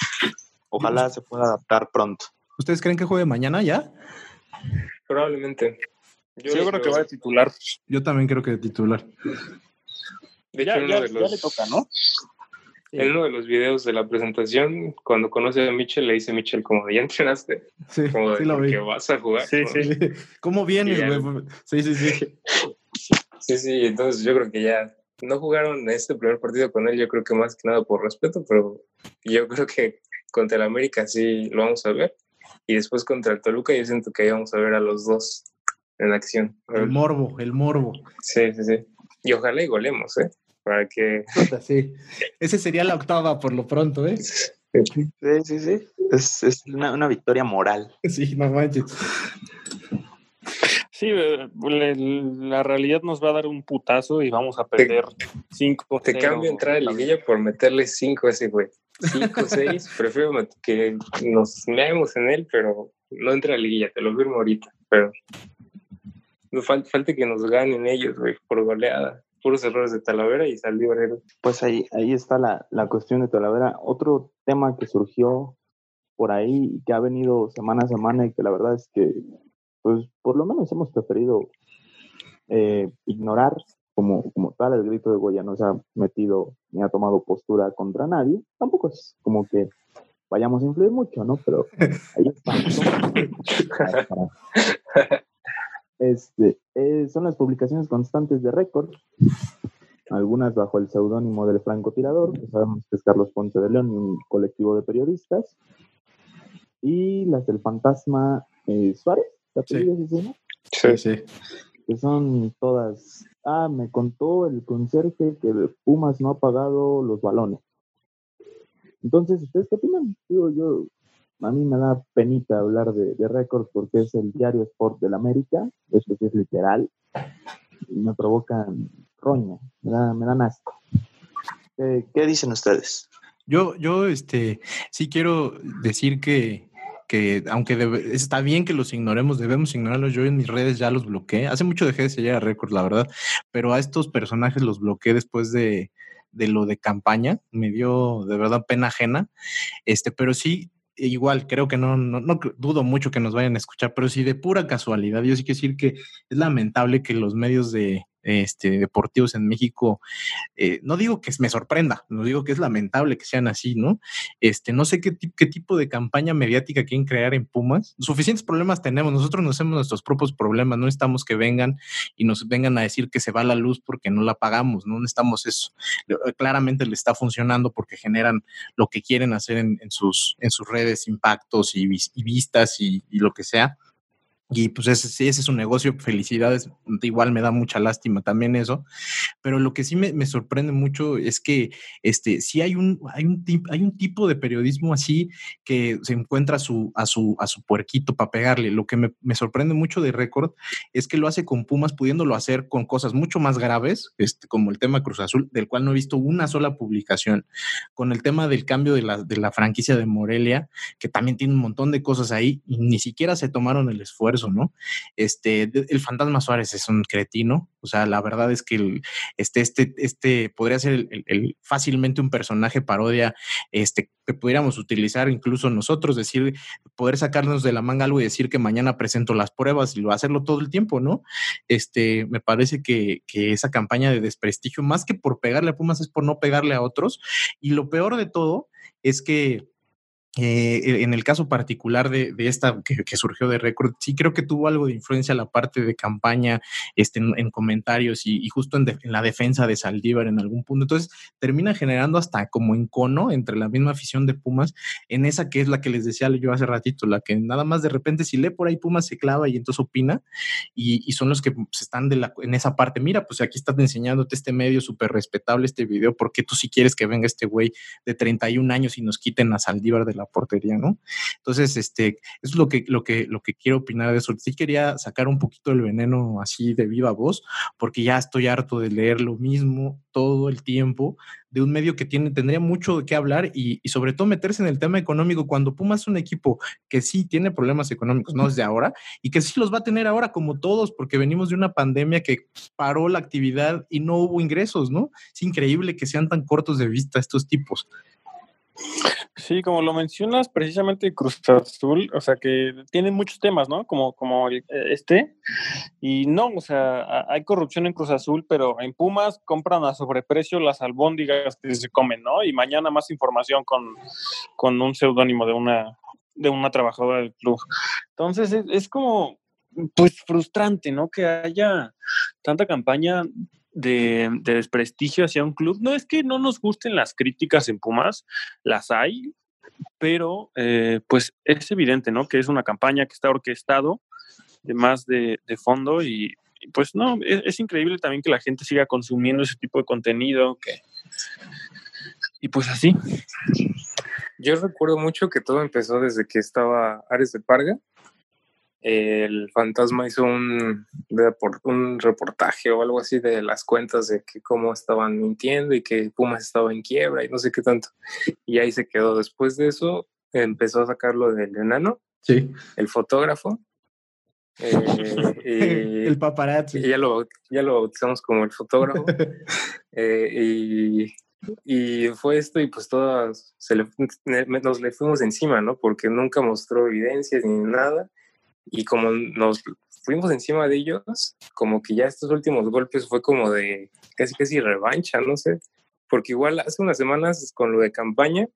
Ojalá se pueda adaptar pronto. ¿Ustedes creen que juegue mañana ya? Probablemente. Yo, creo que va a titular. Yo también creo que de titular. De Ya, hecho, uno ya- de ya le toca, ¿no? En uno de los videos de la presentación, cuando conoce a Mitchell, le dice a Mitchell como, ¿ya entrenaste? Sí, como sí lo vi. que vas a jugar. Sí, ¿no? sí. ¿Cómo vienes, güey? Sí, sí, sí. Sí, sí, entonces yo creo que ya no jugaron este primer partido con él, yo creo que más que nada por respeto, pero yo creo que contra el América sí lo vamos a ver. Y después contra el Toluca yo siento que ahí vamos a ver a los dos en acción. El morbo, el morbo. Sí, sí, sí. Y ojalá y golemos, ¿eh? Para que... Sí. Ese sería la octava por lo pronto, ¿eh? Sí, sí, sí. Es, es una, una victoria moral. Sí, no manches. Sí, eh, la realidad nos va a dar un putazo y vamos a perder 5 Te cambio entrar en liguilla por meterle 5 a ese güey. 5, 6, prefiero que nos meamos en él, pero no entra a liguilla, te lo firmo ahorita. Pero no falta, falta que nos ganen ellos, güey, por goleada. Puros errores de Talavera y Saldívar. era- Pues ahí, ahí está la, la cuestión de Talavera. Otro tema que surgió por ahí y que ha venido semana a semana y que la verdad es que, pues por lo menos hemos preferido eh, ignorar, como, como tal, el grito de Goya no se ha metido ni ha tomado postura contra nadie. Tampoco es como que vayamos a influir mucho, ¿no? Pero ahí está. Este, eh, son las publicaciones constantes de récord, algunas bajo el seudónimo del francotirador, que sabemos que es Carlos Ponce de León y un colectivo de periodistas, y las del fantasma eh, Suárez, ¿te Sí. apellidas ese, no? Sí, sí. que son todas, ah, me contó el conserje que Pumas no ha pagado los balones. Entonces, ¿ustedes qué opinan? Digo, yo, a mí me da penita hablar de, de récord porque es el diario Sport del América, eso sí es literal, y me provocan roña, me, da, me dan asco. ¿Qué, qué dicen ustedes? Yo, yo, este, sí quiero decir que, que aunque debe- está bien que los ignoremos, debemos ignorarlos. Yo en mis redes ya los bloqueé. Hace mucho dejé de seguir a Record, la verdad, pero a estos personajes los bloqueé después de, de lo de campaña. Me dio de verdad pena ajena. Este, pero sí, igual, creo que no, no, no dudo mucho que nos vayan a escuchar, pero sí de pura casualidad. Yo sí quiero decir que es lamentable que los medios de este, deportivos en México eh, no digo que me sorprenda, no digo que es lamentable que sean así, ¿no? Este, no sé qué, qué tipo de campaña mediática quieren crear en Pumas. Suficientes problemas tenemos, nosotros nos hacemos nuestros propios problemas, no necesitamos que vengan y nos vengan a decir que se va la luz porque no la pagamos, no necesitamos eso. Claramente le está funcionando porque generan lo que quieren hacer en, en sus, en sus redes, impactos y, vis- y vistas y lo que sea. Y pues ese, ese es un negocio, felicidades, igual me da mucha lástima también eso, pero lo que sí me, me sorprende mucho es que este, sí hay un, hay, un tip- hay un tipo de periodismo así que se encuentra a su, a su, a su puerquito para pegarle. Lo que me, me sorprende mucho de Récord es que lo hace con Pumas, pudiéndolo hacer con cosas mucho más graves, este, como el tema Cruz Azul, del cual no he visto una sola publicación, con el tema del cambio de la, de la franquicia de Morelia, que también tiene un montón de cosas ahí ni siquiera se tomaron el esfuerzo, ¿no? Este, el fantasma Suárez es un cretino, o sea, la verdad es que el, este, este, este podría ser fácilmente un personaje parodia, este, que pudiéramos utilizar incluso nosotros, decir, poder sacarnos de la manga algo y decir que mañana presento las pruebas y lo hacerlo todo el tiempo, ¿no? Este, me parece que, que esa campaña de desprestigio, más que por pegarle a Pumas, es por no pegarle a otros. Y lo peor de todo es que eh, en el caso particular de, esta que, surgió de récord, sí creo que tuvo algo de influencia la parte de campaña este, en, en comentarios y, justo en, la defensa de Saldívar en algún punto. Entonces termina generando hasta como encono entre la misma afición de Pumas en esa que es la que les decía yo hace ratito, la que nada más de repente si lee por ahí Pumas se clava y entonces opina y, son los que pues, están en esa parte. Mira, pues aquí estás enseñándote este medio súper respetable, este video, porque tú si quieres que venga este güey de 31 años y nos quiten a Saldívar de la portería, ¿no? Entonces, este, es lo que, lo que, lo que quiero opinar de eso. Sí quería sacar un poquito el veneno así de viva voz, porque ya estoy harto de leer lo mismo todo el tiempo de un medio que tiene, tendría mucho de qué hablar y, y, sobre todo meterse en el tema económico cuando Pumas es un equipo que sí tiene problemas económicos, no desde ahora, y que sí los va a tener ahora como todos, porque venimos de una pandemia que paró la actividad y no hubo ingresos, ¿no? Es increíble que sean tan cortos de vista estos tipos. Sí, como lo mencionas, precisamente Cruz Azul, o sea que tiene muchos temas, ¿no? Como, como eh, este. Y no, o sea, hay corrupción en Cruz Azul, pero en Pumas compran a sobreprecio las albóndigas que se comen, ¿no? Y mañana más información con, con un seudónimo de una, de una trabajadora del club. Entonces es, es como, pues frustrante, ¿no? Que haya tanta campaña de, desprestigio hacia un club. No es que no nos gusten las críticas en Pumas, las hay, pero eh, pues es evidente, ¿no? Que es una campaña que está orquestado de más de, fondo y, pues no, es, increíble también que la gente siga consumiendo ese tipo de contenido que... Y pues así. Yo recuerdo mucho que todo empezó desde que estaba Ares de Parga el fantasma hizo un, un reportaje o algo así de las cuentas de que cómo estaban mintiendo y que Pumas estaba en quiebra y no sé qué tanto. Y ahí se quedó. Después de eso empezó a sacarlo del enano, sí. el fotógrafo. Eh, el paparazzi. Y ya lo, ya lo bautizamos como el fotógrafo. Eh, y, y fue esto y pues todas se nos le fuimos encima, ¿no? Porque nunca mostró evidencias ni nada y como nos fuimos encima de ellos, como que ya estos últimos golpes fue como de casi casi revancha, no sé, porque igual hace unas semanas con lo de campaña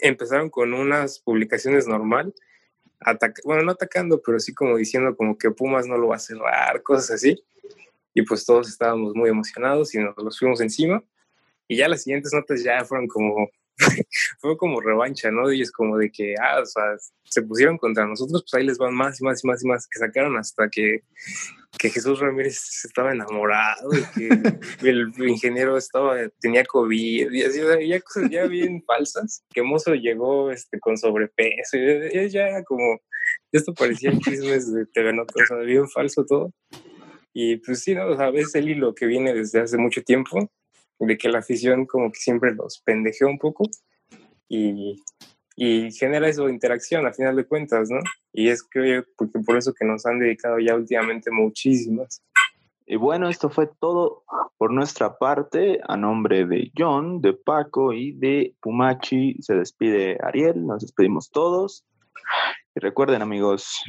empezaron con unas publicaciones normal, bueno, no atacando, pero sí como diciendo como que Pumas no lo va a cerrar, cosas así. Y pues todos estábamos muy emocionados y nos los fuimos encima. Y ya las siguientes notas ya fueron como fue como revancha, ¿no? Y es como de que, ah, o sea, se pusieron contra nosotros, pues ahí les van más y más y más y más, que sacaron hasta que, que Jesús Ramírez estaba enamorado y que el ingeniero estaba, tenía COVID y así, ya cosas ya bien falsas, que Mozo llegó este, con sobrepeso y ya como, esto parecía chismes de TV Notas, o sea, bien falso todo. Y pues sí, ¿no? O sea, ves el hilo que viene desde hace mucho tiempo de que la afición como que siempre los pendejeó un poco y, y genera eso interacción a final de cuentas, ¿no? Y es que porque por eso que nos han dedicado ya últimamente muchísimas. Y bueno, esto fue todo por nuestra parte. A nombre de John, de Paco y de Pumachi, se despide Ariel. Nos despedimos todos. Y recuerden, amigos,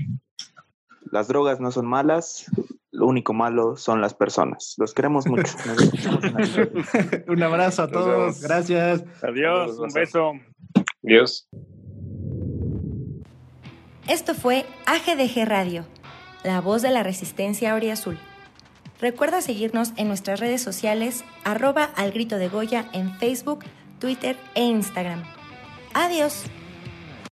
las drogas no son malas, lo único malo son las personas. Los queremos mucho. un abrazo a todos. Gracias. Adiós. Un beso. Adiós. Esto fue AGDG Radio, la voz de la resistencia Azul. Recuerda seguirnos en nuestras redes sociales, arroba al grito de Goya en Facebook, Twitter e Instagram. Adiós.